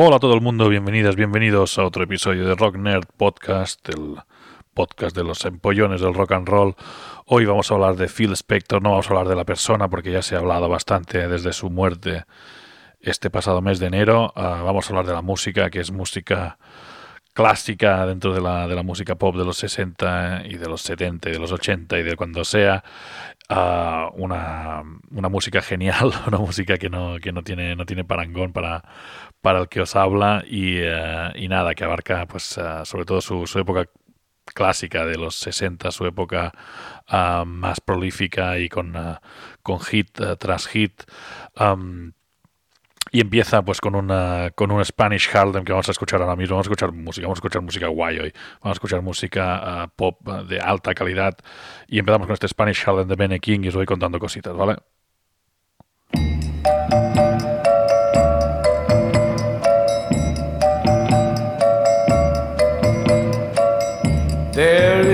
Hola a todo el mundo, bienvenidas, bienvenidos a otro episodio de Rock Nerd Podcast, el podcast de los empollones del rock and roll. Hoy vamos a hablar de Phil Spector, no vamos a hablar de la persona porque ya se ha hablado bastante desde su muerte este pasado mes de enero. Ah, vamos a hablar de la música, que es música clásica dentro de la, de la música pop de los 60 y de los 70 y de los 80 y de cuando sea. Ah, una, una, música genial, una música que no, que no tiene, no tiene parangón para, para el que os habla y, eh, nada, que abarca pues uh, sobre todo su, época clásica de los 60, su época uh, más prolífica y con, con hit tras hit. Y empieza pues con una con un Spanish Harlem que vamos a escuchar ahora mismo. Vamos a escuchar música, vamos a escuchar música guay hoy. Vamos a escuchar música uh, pop de alta calidad. Y empezamos con este Spanish Harlem de Benny King y os voy contando cositas, ¿vale? There's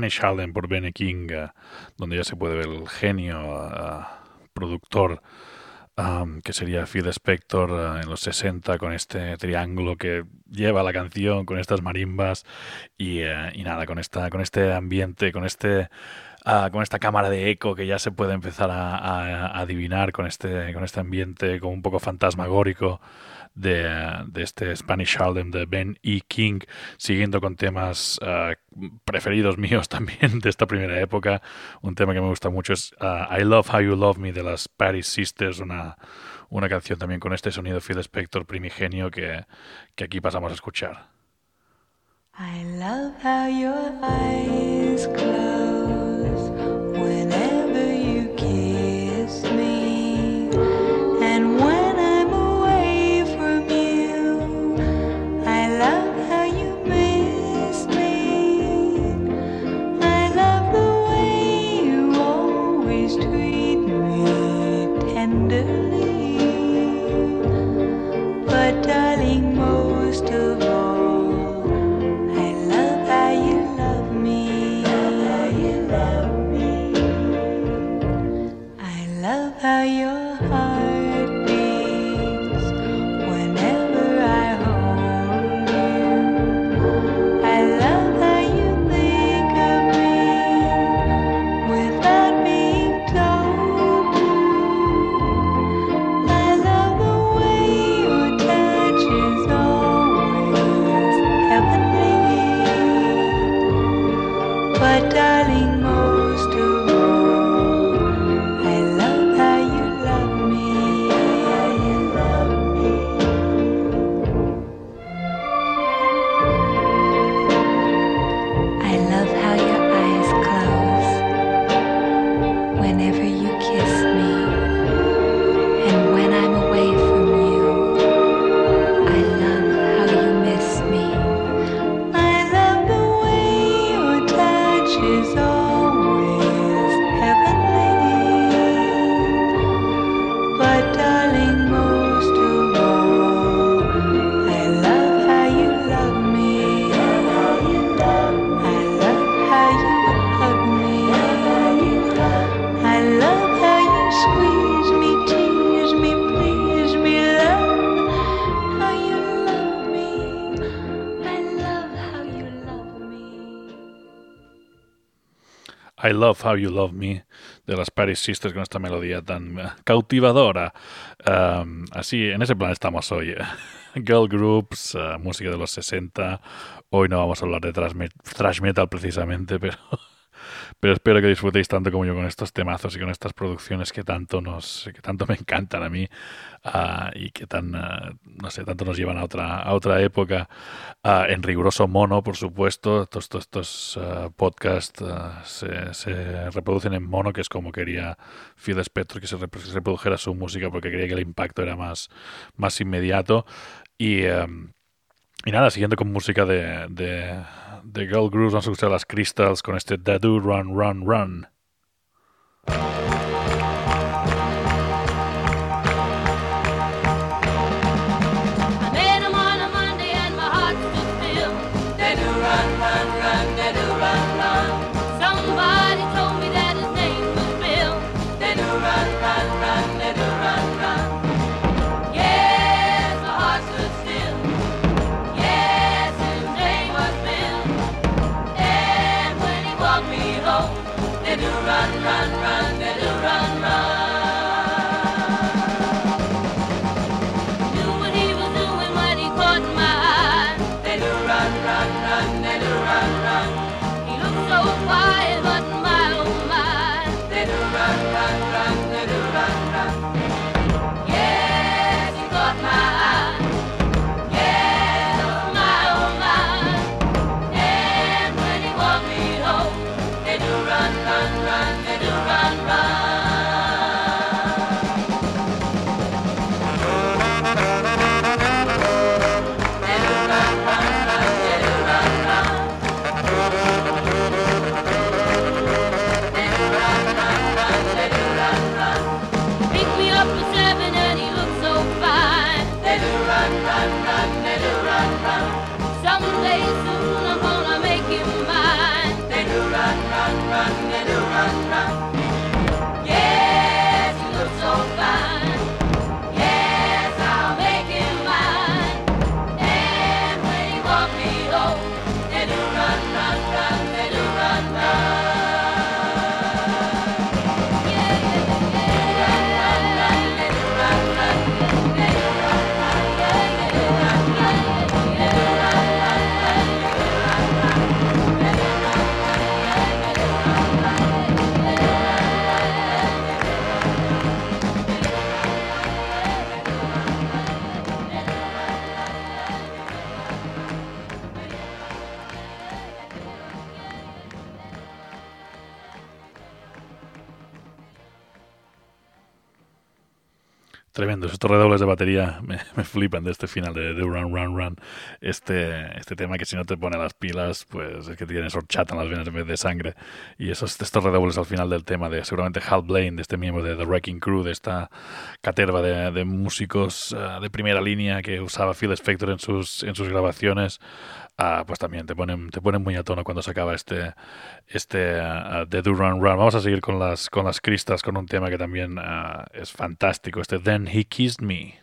Spanish Harlem por Benny King, uh, donde ya se puede ver el genio uh, productor um, que sería Phil Spector uh, en los 60 con este triángulo que lleva la canción, con estas marimbas y, y nada, con, esta, con este ambiente, con este... Uh, con esta cámara de eco que ya se puede empezar a, a, a, adivinar con este, con este ambiente como un poco fantasmagórico de, de este Spanish Harlem de Ben E. King, siguiendo con temas uh, preferidos míos también de esta primera época. Un tema que me gusta mucho es uh, I Love How You Love Me de las Paris Sisters, una, una canción también con este sonido Phil Spector primigenio que, que aquí pasamos a escuchar. I love how your eyes close. Love, How You Love Me, de las Paris Sisters con esta melodía tan eh, cautivadora. Así, en ese plan estamos hoy. Eh. Girl groups, eh, música de los 60. Hoy no vamos a hablar de thrash metal precisamente, pero pero espero que disfrutéis tanto como yo con estos temazos y con estas producciones que tanto nos, que tanto me encantan a mí ah, y que tan, uh, no sé, tanto nos llevan a otra, a otra época. Ah, en riguroso mono, por supuesto. Todos estos, estos podcasts se, reproducen en mono, que es como quería Phil Spector que se reprodujera su música porque creía que el impacto era más, más inmediato. Y, em, y nada, siguiendo con música de The Girl Grooves vamos a las Crystals con este Da Do Run Run Run. 有。Tremendos, estos redobles de batería me, me flipan de este final de, de Run Run Run. Este, este tema que si no te pone las pilas, pues es que tienes horchata en las venas en vez de sangre. Y esos, estos redobles al final del tema de seguramente Hal Blaine, de este miembro de The Wrecking Crew, de esta caterva de, de músicos eh, de primera línea que usaba Phil Spector en sus, en sus grabaciones, ah, pues también te ponen, te ponen muy a tono cuando se acaba este, este ah, The Do Run Run. Vamos a seguir con las, con las cristas, con un tema que también ah, es fantástico, este Then He Kissed Me.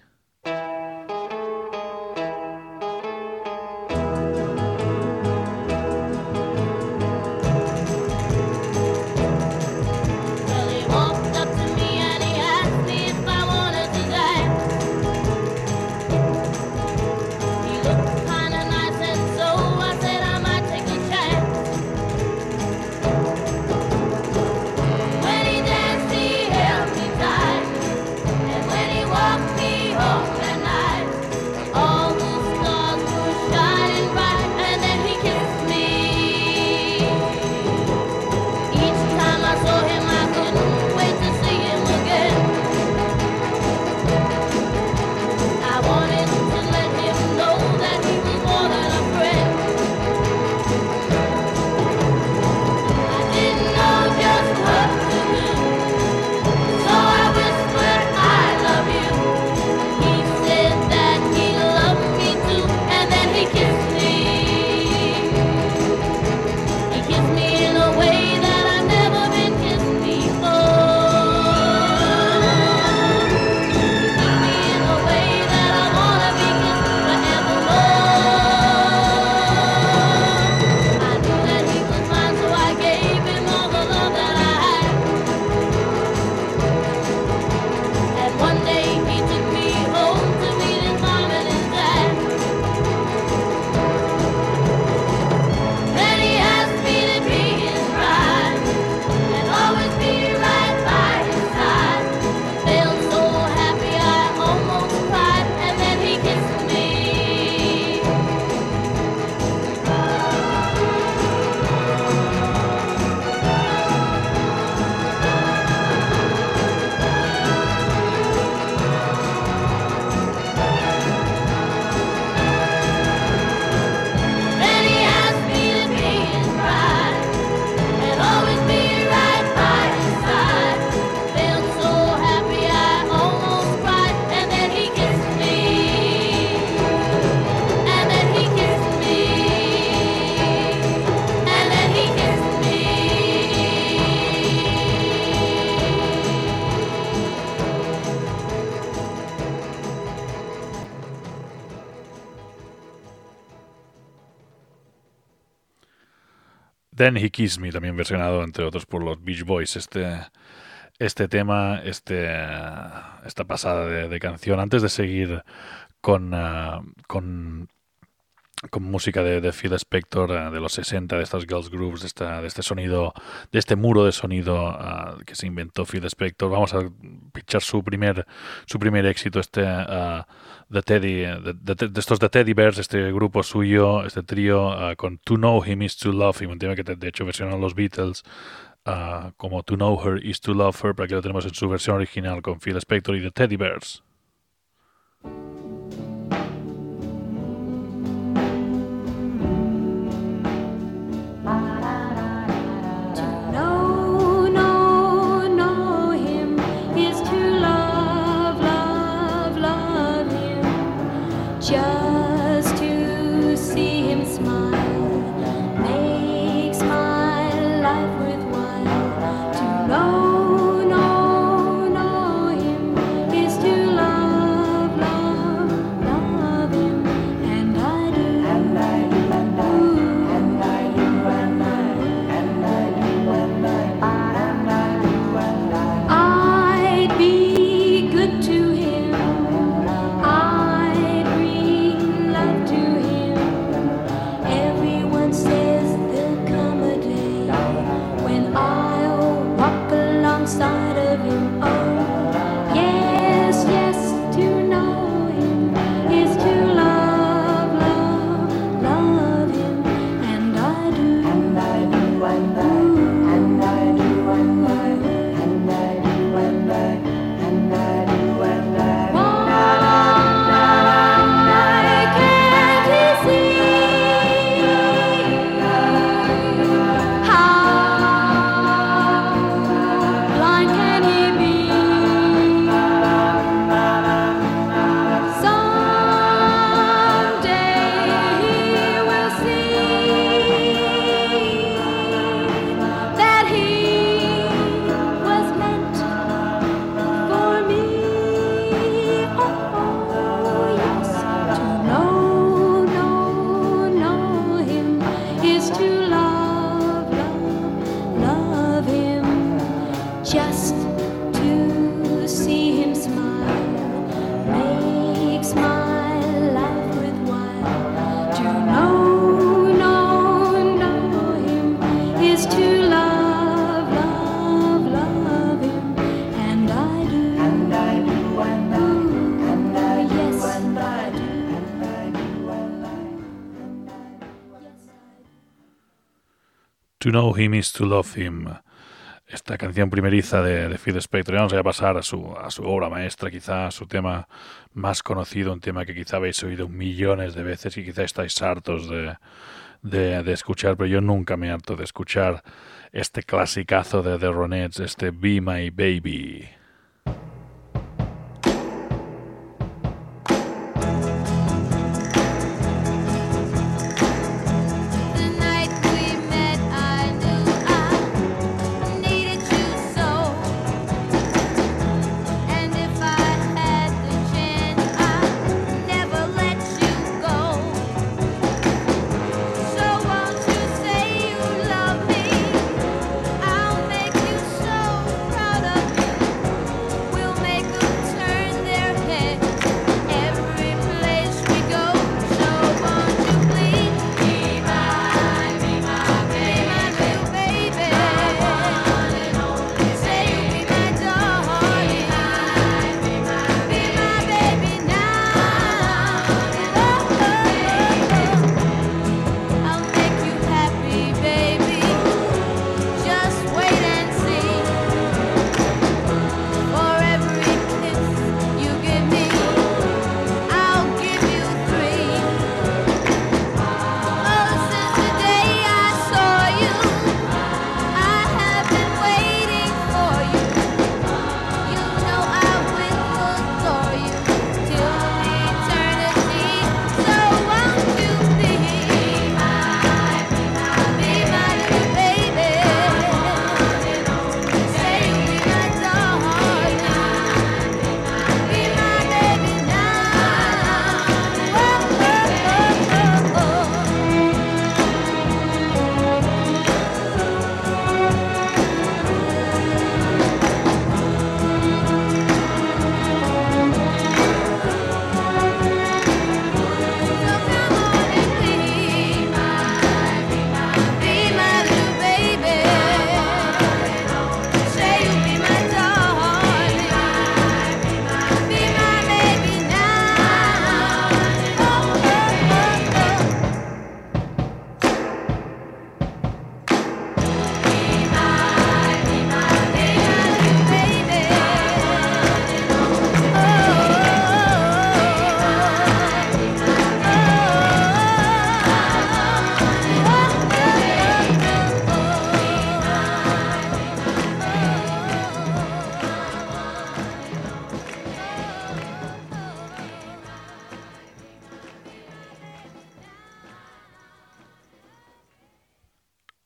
Then He Kissed Me, también versionado entre otros por los Beach Boys. Este, este tema, este, esta pasada de, canción. Antes de seguir con, ah, con, con música de, de Phil Spector ah, de los 60, de estas girls groups, de, esta, de este sonido, de este muro de sonido ah, que se inventó Phil Spector, vamos a pinchar su primer, su primer éxito, este de Teddy, de, de- estos de Teddy Bears, este grupo suyo, este trío ah, con To Know Him is to Love Him, un tema que de hecho versionan los Beatles. ah, como To Know Her is to Love Her, pero aquí lo tenemos en su versión original con Phil Spector y The Teddy Bears. Just to see him smile makes my life worthwhile. To know, know, know him is to love, love, love him. And I do, and I do, and I do, and I do, yes, and I do, and I do, and I do, and I do, yes, I do. To know him is to love him. Esta canción primeriza de, de Phil Spector. Ya vamos a pasar a su, a su obra maestra, quizá a su tema más conocido, un tema que quizá habéis oído millones de veces y quizá estáis hartos de, de, de escuchar, pero yo nunca me harto de escuchar este clasicazo de The Ronettes, este Be My Baby.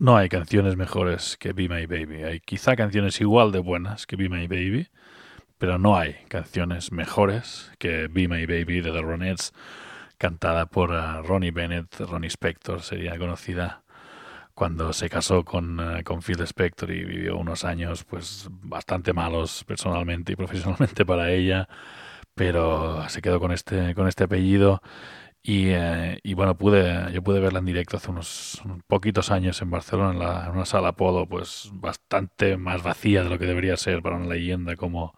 No hay canciones mejores que Be My Baby. Hay quizá canciones igual de buenas que Be My Baby, pero no hay canciones mejores que Be My Baby de The Ronettes, cantada por eh, Ronnie Bennett. Ronnie Spector sería conocida cuando se casó con, eh, con Phil Spector y vivió unos años pues bastante malos personalmente y profesionalmente para ella, pero se quedó con este, con este apellido y, eh, y bueno, pude, yo pude verla en directo hace unos, unos poquitos años en Barcelona, en, la- en una sala Apolo, pues bastante más vacía de lo que debería ser para una leyenda como,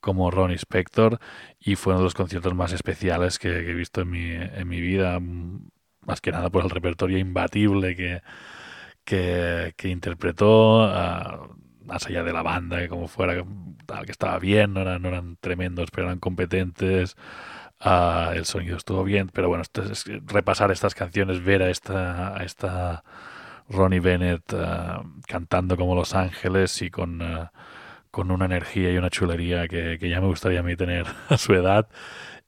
como Ronnie Spector. Y fue uno de los conciertos más especiales que, que he visto en mi, en mi vida, más que nada por el repertorio imbatible que, que, que interpretó, ah, más allá de la banda, que como fuera, tal, que estaba bien, no eran, no eran tremendos, pero eran competentes. Ah, el sonido estuvo bien, pero bueno, repasar estas canciones, ver a esta, esta Ronnie Bennett ah, cantando como Los Ángeles y con, ah, con una energía y una chulería que, que ya me gustaría a mí tener a su edad.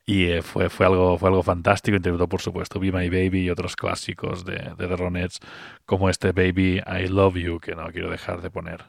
Y eh, fue, fue, algo, fue algo fantástico. Interpretó, por supuesto, Be My Baby y otros clásicos de, de The Ronettes, como este Baby I Love You, que no quiero dejar de poner.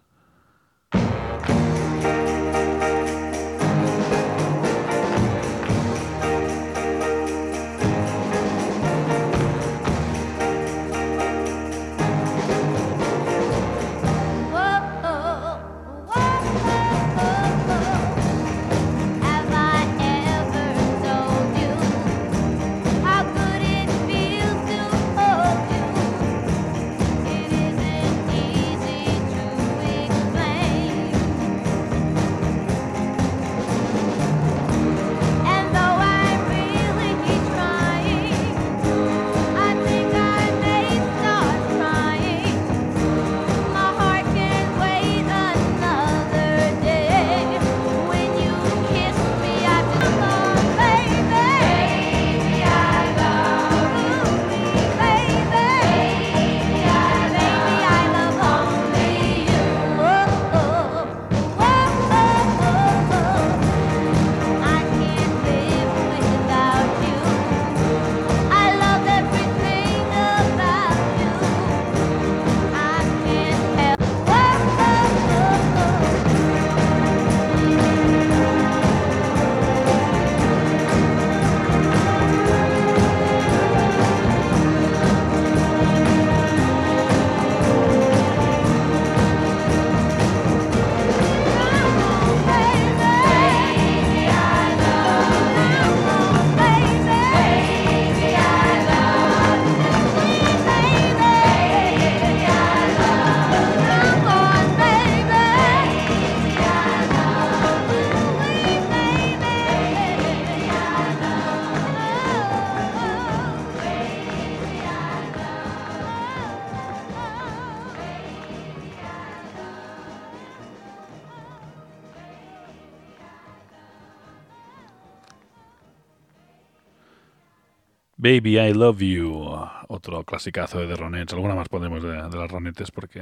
Baby, I Love You, otro clasicazo de The Ronettes. Alguna más podemos de, las Ronettes porque,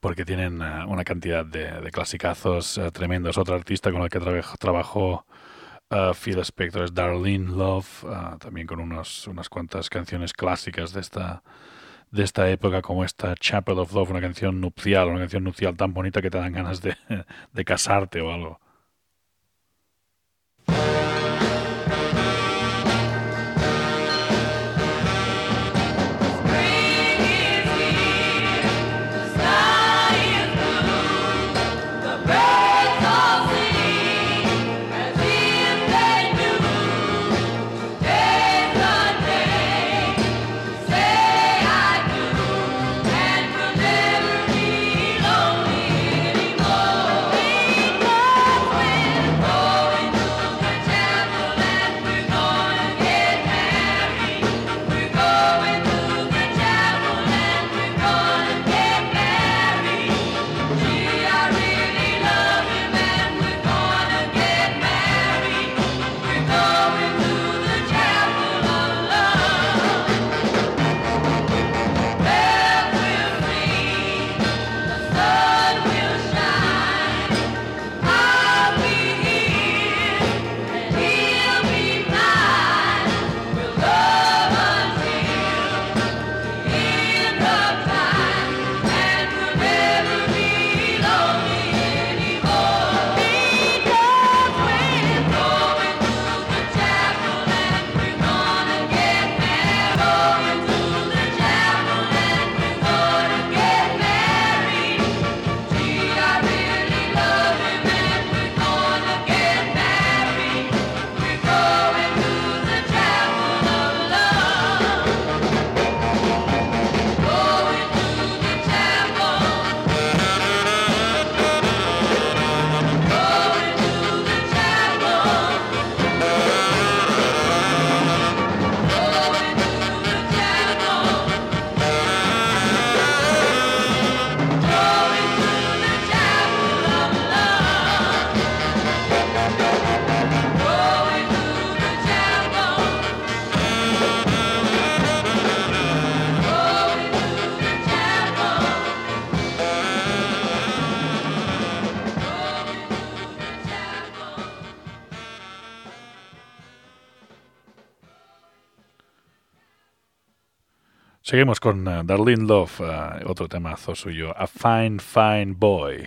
porque tienen eh, una cantidad de, de clasicazos eh, tremendos. Otro artista con el que trabajó, trabajó eh, Phil Spector es Darlene Love, eh, también con unos, unas cuantas canciones clásicas de esta, de esta época, como esta Chapel of Love, una canción nupcial, una canción nupcial tan bonita que te dan ganas de, de casarte o algo. Seguimos con eh, Darlene Love, eh, otro temazo suyo, A Fine, Fine Boy.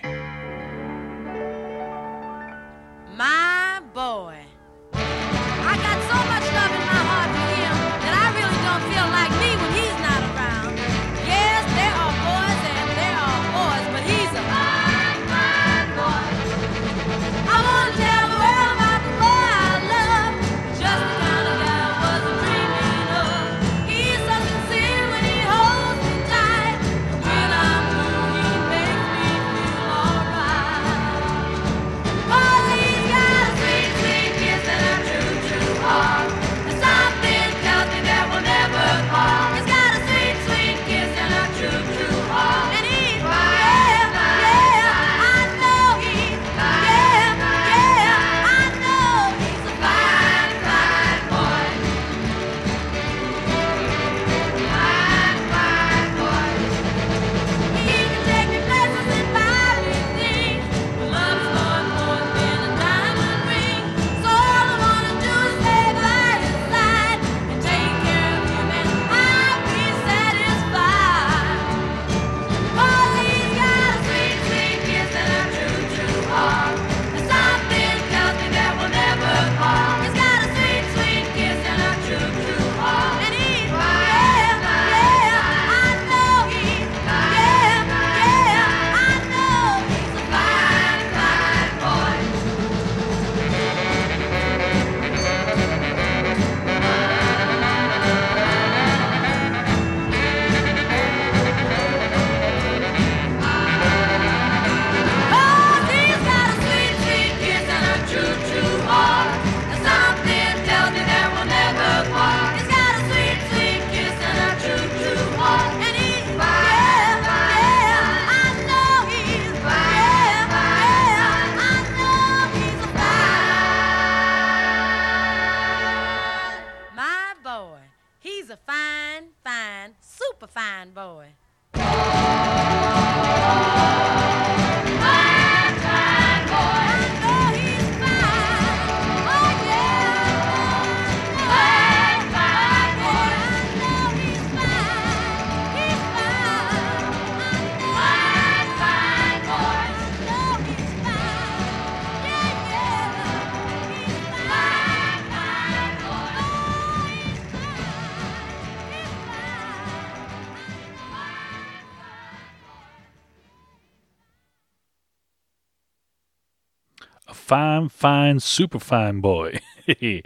Fine, super fine boy.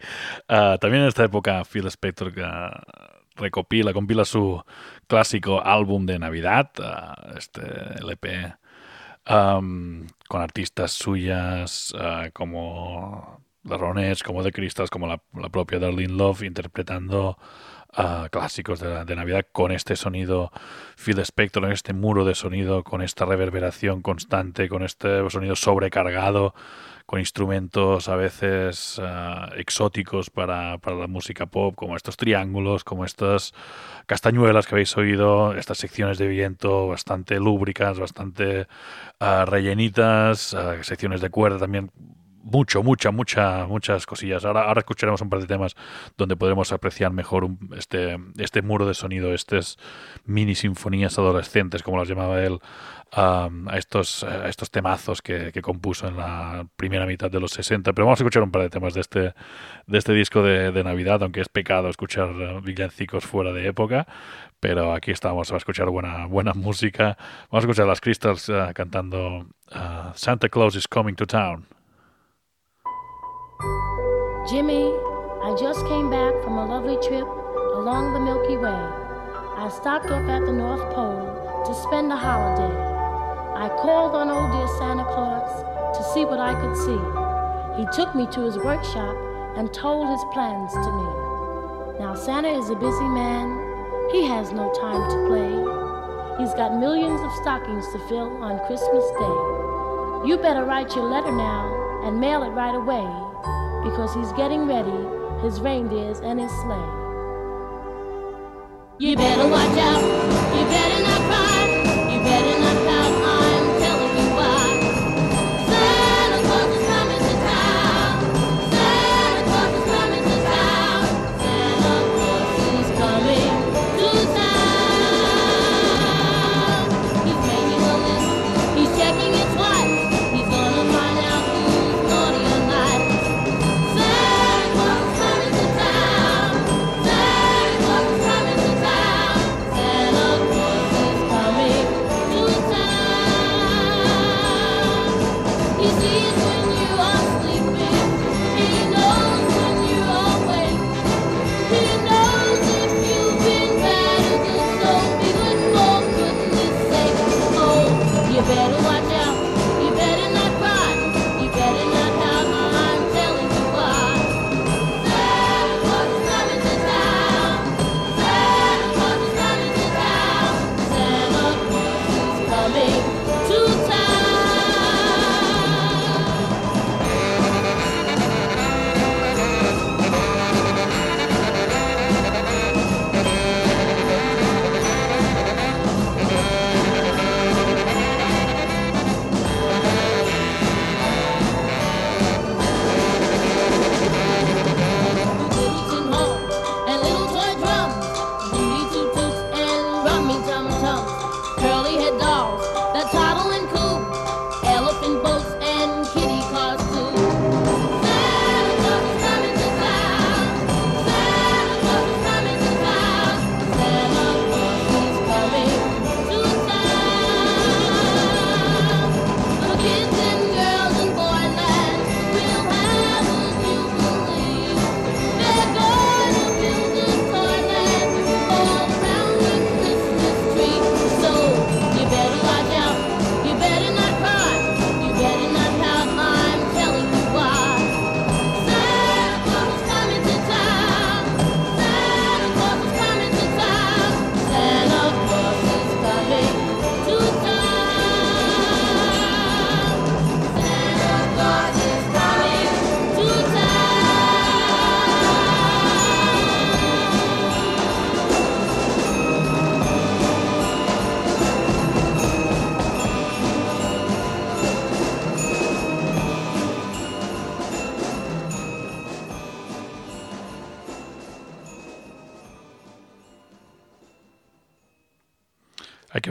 Ah, también en esta época Phil Spector ah, recopila, compila su clásico álbum de Navidad, ah, este LP, am, con artistas suyas como The Ronettes, como The Crystals, como la, la propia Darlene Love, interpretando clásicos de, la- de Navidad con este sonido Phil Spector, este muro de sonido, con esta reverberación constante, con este sonido sobrecargado, con instrumentos a veces ah, exóticos para, para la música pop, como estos triángulos, como estas castañuelas que habéis oído, estas secciones de viento bastante lúbricas, bastante ah, rellenitas, ah, secciones de cuerda también mucho, mucha, mucha, muchas cosillas. Ahora, ahora escucharemos un par de temas donde podremos apreciar mejor este, este muro de sonido, estas mini sinfonías adolescentes, como las llamaba él, am, a, estos, a estos temazos que, compuso en la primera mitad de los 60. Pero vamos a escuchar un par de temas de este, de este disco de, Navidad, aunque es pecado escuchar villancicos fuera de época. Pero aquí estamos a escuchar buena, buena música. Vamos a escuchar a las Crystals eh, cantando ah, Santa Claus is Coming to Town. Jimmy, I just came back from a lovely trip along the Milky Way. I stopped off at the North Pole to spend the holiday. I called on old dear Santa Claus to see what I could see. He took me to his workshop and told his plans to me. Now, Santa is a busy man. He has no time to play. He's got millions of stockings to fill on Christmas Day. You better write your letter now and mail it right away because he's getting ready his reindeers and his sleigh. You better watch out. You better not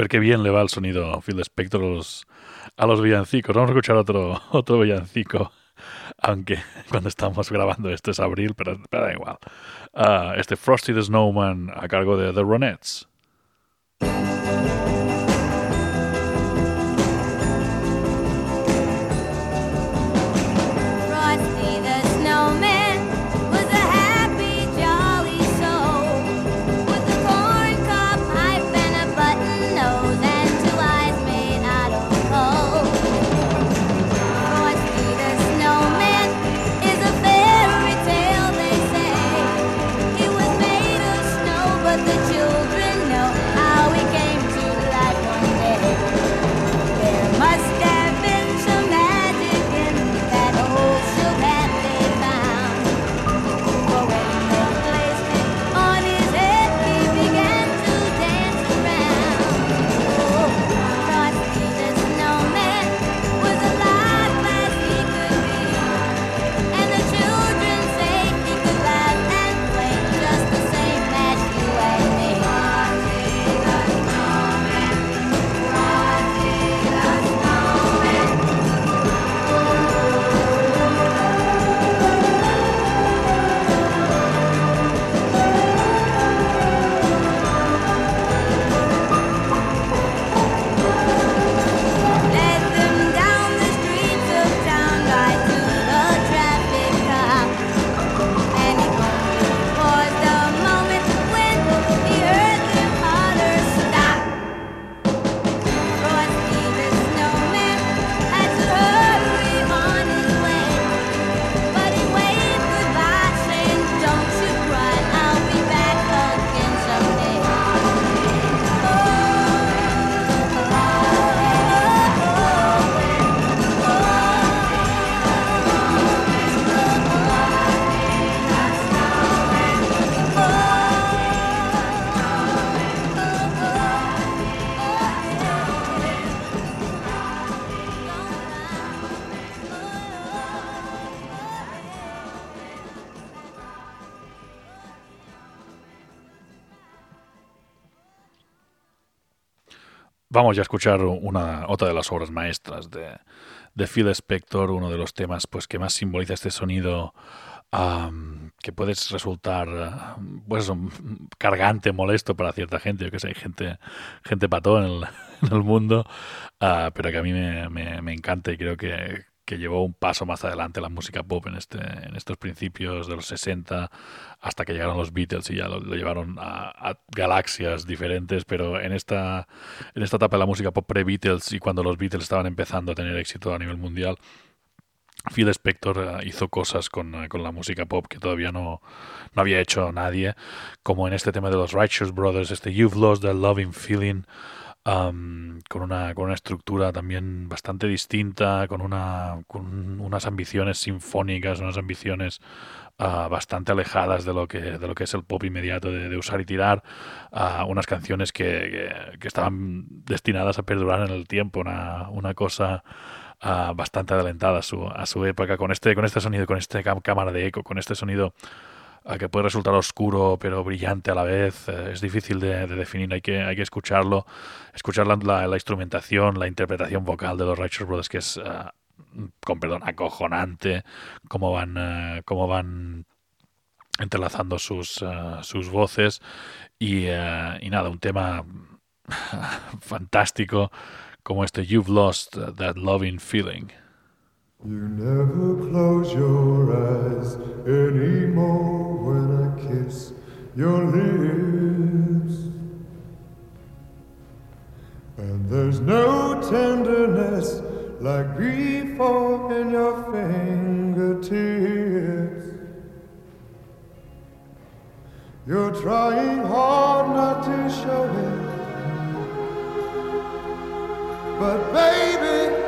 qué bien le va el sonido Phil Spector a los, villancicos. Vamos a escuchar otro, otro villancico, aunque cuando estamos grabando esto es abril, pero, pero da igual. Ah, este Frosty the Snowman a cargo de The Ronettes. Vamos ya a escuchar una, otra de las obras maestras de, de Phil Spector, uno de los temas pues, que más simboliza este sonido am, que puede resultar pues, cargante, molesto para cierta gente. Yo que sé, hay gente, gente pató en el, en el mundo, ah, pero que a mí me, me- me encanta y creo que, que llevó un paso más adelante la música pop en, este, en estos principios de los 60 hasta que llegaron los Beatles y ya lo, llevaron a, galaxias diferentes, pero en esta, en esta etapa de la música pop pre-Beatles y cuando los Beatles estaban empezando a tener éxito a nivel mundial, Phil Spector eh, hizo cosas con, eh, con la música pop que todavía no, no había hecho nadie, como en este tema de los Righteous Brothers, este You've Lost the Loving Feeling, am, con, una, con una estructura también bastante distinta, con, una, con unas ambiciones sinfónicas, unas ambiciones ah, bastante alejadas de lo que, de lo que es el pop inmediato de, de usar y tirar, ah, unas canciones que, que- que estaban destinadas a perdurar en el tiempo, una, una cosa ah, bastante adelantada a su, a su época, con este, con este sonido, con esta cámara de eco, con este sonido ah, que puede resultar oscuro pero brillante a la vez, eh, es difícil de, de definir, hay que, hay que escucharlo, escuchar la, instrumentación, la interpretación vocal de los Righteous Brothers, que es, ah, con perdón, acojonante, cómo van, eh, cómo van entrelazando sus, sus voces y, eh, y nada, un tema fantástico como este You've Lost That Loving Feeling. You never close your eyes anymore when I kiss your lips. And there's no tenderness like before in your fingertips. You're trying hard not to show it. But baby,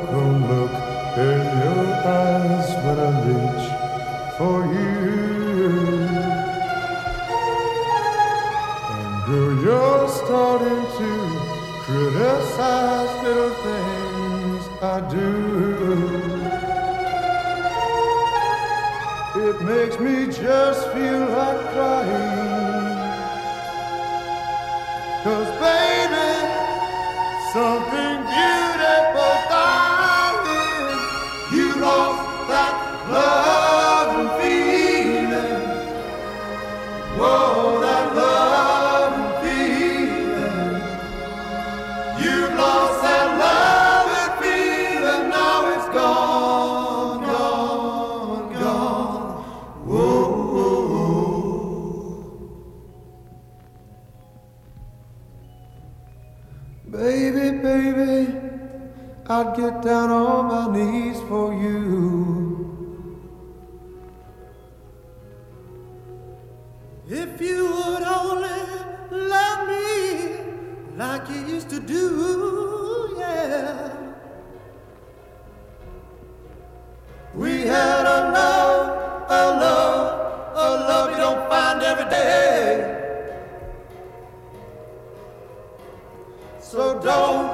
don't,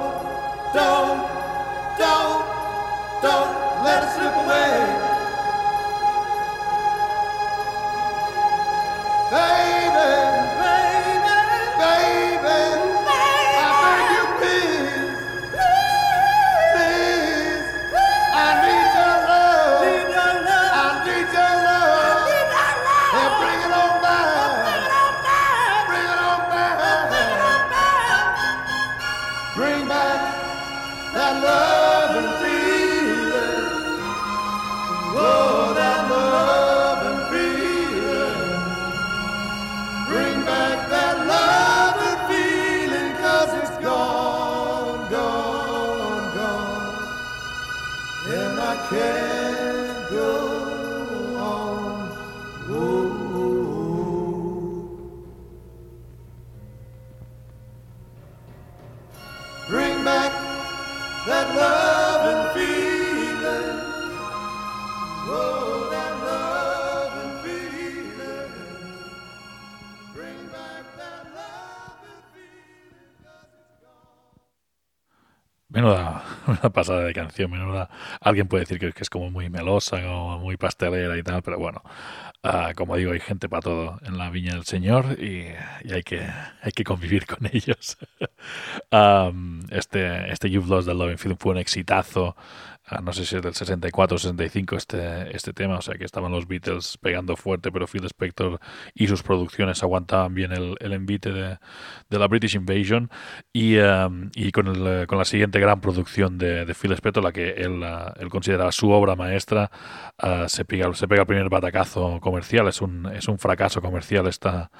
don't, don't, don't let it slip away. Pasada de canción, menuda. Alguien puede decir que, es como muy melosa, como muy pastelera y tal, pero bueno, ah, como digo, hay gente para todo en la viña del Señor y, y hay, que, hay que convivir con ellos. Am, este, este You've Lost the Loving Feeling fue un exitazo. ah, no sé si es del 64 o 65 este, este tema, o sea que estaban los Beatles pegando fuerte, pero Phil Spector y sus producciones aguantaban bien el, el envite de, de la British Invasion y, um, y con, el, con la siguiente gran producción de, de Phil Spector, la que él, uh, él consideraba su obra maestra, uh, se, pega, se pega el primer batacazo comercial, es un, es un fracaso comercial esta,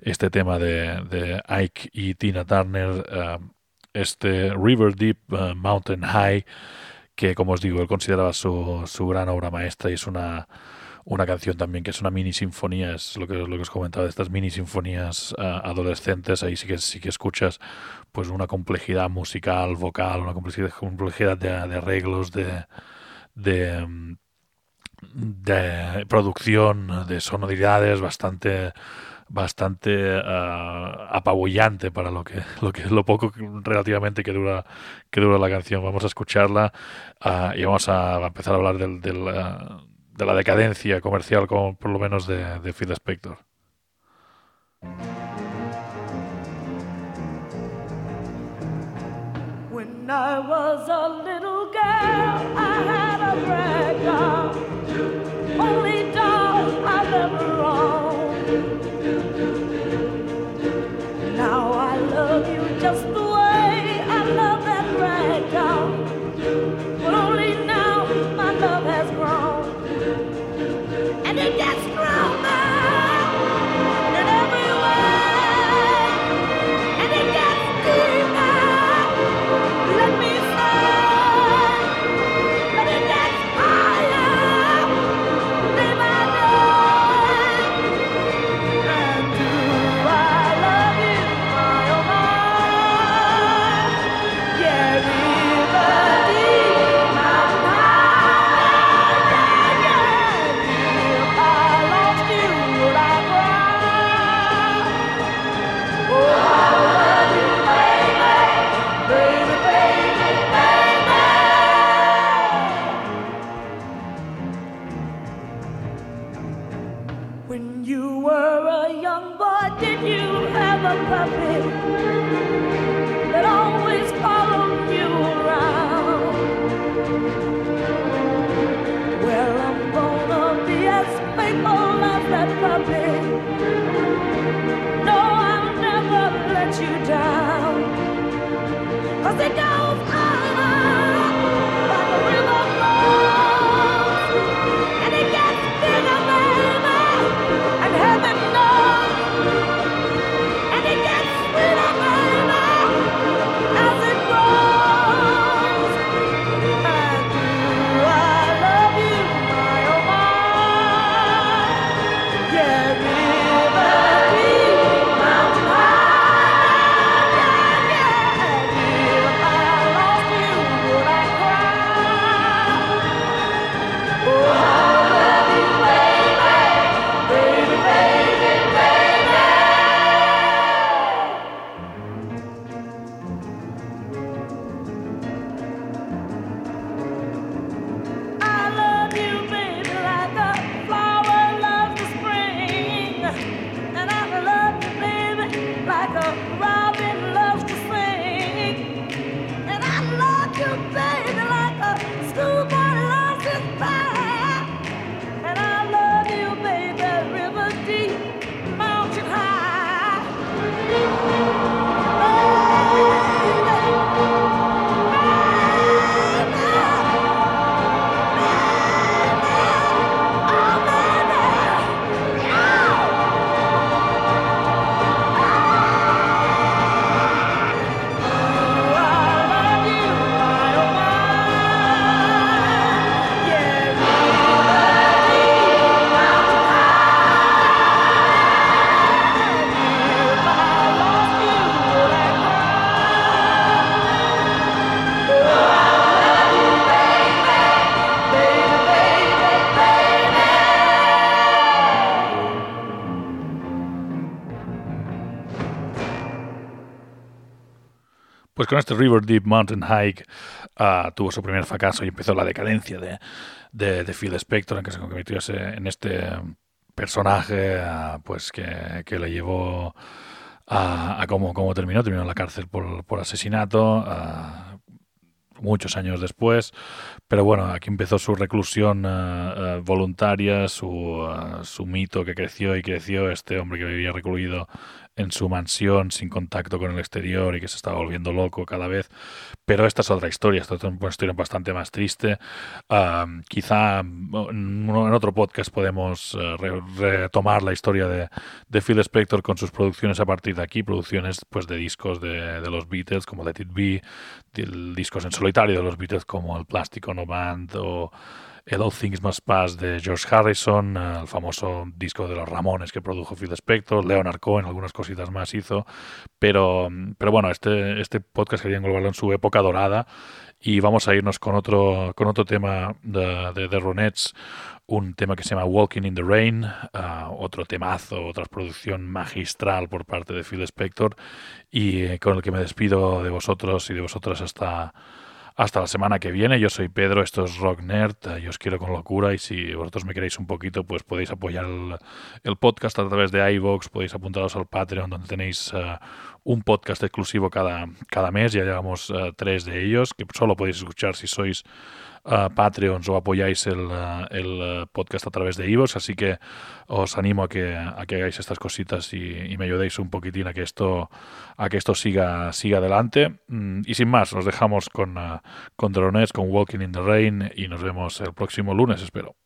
este tema de, Ike y Tina Turner, uh, este River Deep uh, Mountain High, que como os digo, él consideraba su, su gran obra maestra y es una, una canción también que es una mini sinfonía, es lo que, lo que os comentaba de estas mini sinfonías ah, adolescentes, ahí sí que, sí que escuchas pues una complejidad musical, vocal, una complejidad, complejidad de, arreglos, de, mm, de producción, de sonoridades bastante bastante ah, apabullante para lo que lo que lo poco relativamente que dura que dura la canción vamos a escucharla ah, y vamos a empezar a hablar del, del, ah, de la decadencia comercial como por lo menos de, de Phil Spector When I was a little girl, I had a rag doll, only doll I've ever owned. Just the Pues con este River Deep Mountain Hike ah, tuvo su primer fracaso y empezó la decadencia de, de, de Phil Spector, en que se convirtió en este personaje ah, pues que, que le llevó a, a cómo, cómo terminó. Terminó en la cárcel por, asesinato. ah, muchos años después, pero bueno, aquí empezó su reclusión voluntaria, su, ah, su mito que creció y creció, este hombre que vivía recluido en su mansión sin contacto con el exterior y que se estaba volviendo loco cada vez. Pero esta es otra historia, esta es una historia bastante más triste. Ah, quizá en otro podcast podemos eh, re- retomar la historia de, de Phil Spector con sus producciones a partir de aquí, producciones pues de discos de, de los Beatles como Let It Be, discos en solitario de los Beatles como el Plastic Ono Band o el All Things Must Pass de George Harrison, el famoso disco de los Ramones que produjo Phil Spector, Leonard Cohen, algunas cositas más hizo, pero, pero bueno, este, este podcast quería englobarlo en su época dorada y vamos a irnos con otro, con otro tema de, de, de Ronettes, un tema que se llama Walking in the Rain, ah, otro temazo, otra producción magistral por parte de Phil Spector y eh, con el que me despido de vosotros y de vosotras hasta, hasta la semana que viene. Yo soy Pedro, esto es Rock Nerd, eh, yo os quiero con locura y si vosotros me queréis un poquito, pues podéis apoyar el, podcast a través de iVoox, podéis apuntaros al Patreon donde tenéis eh, un podcast exclusivo cada, cada mes, ya llevamos eh, tres de ellos, que solo podéis escuchar si sois uh, Patreons o apoyáis el, uh, el uh, podcast a través de iVoox, así que os animo a que, a que hagáis estas cositas y, me ayudéis un poquitín a que esto, a que esto siga, siga adelante. Mm, y sin más, nos dejamos con, uh, con Drones, con Walking in the Rain y nos vemos el próximo lunes, espero.